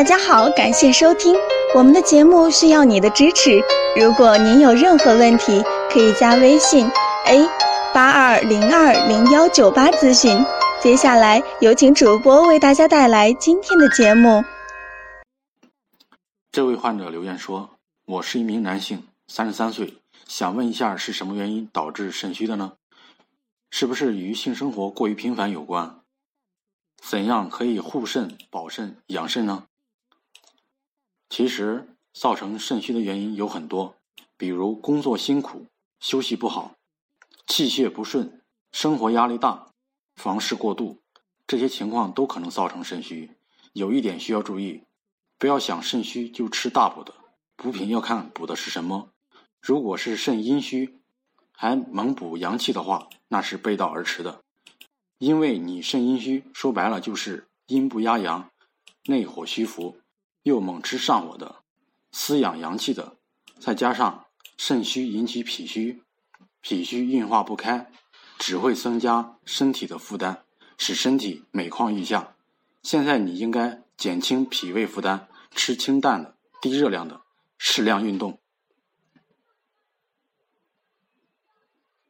大家好，感谢收听我们的节目，需要你的支持。如果您有任何问题，可以加微信 a 八二零二零幺九八咨询。接下来有请主播为大家带来今天的节目。这位患者留言说：“我是一名男性，三十三岁，想问一下是什么原因导致肾虚的呢？是不是与性生活过于频繁有关？怎样可以护肾、保肾、养肾呢？”其实，造成肾虚的原因有很多，比如工作辛苦、休息不好、气血不顺、生活压力大、房事过度，这些情况都可能造成肾虚。有一点需要注意，不要想肾虚就吃大补的，补品要看补的是什么。如果是肾阴虚，还猛补阳气的话，那是背道而驰的。因为你肾阴虚，说白了就是阴不压阳，内火虚浮。又猛吃上火的，滋养阳气的，再加上肾虚引起脾虚，脾虚运化不开，只会增加身体的负担，使身体每况愈下。现在你应该减轻脾胃负担，吃清淡的、低热量的，适量运动，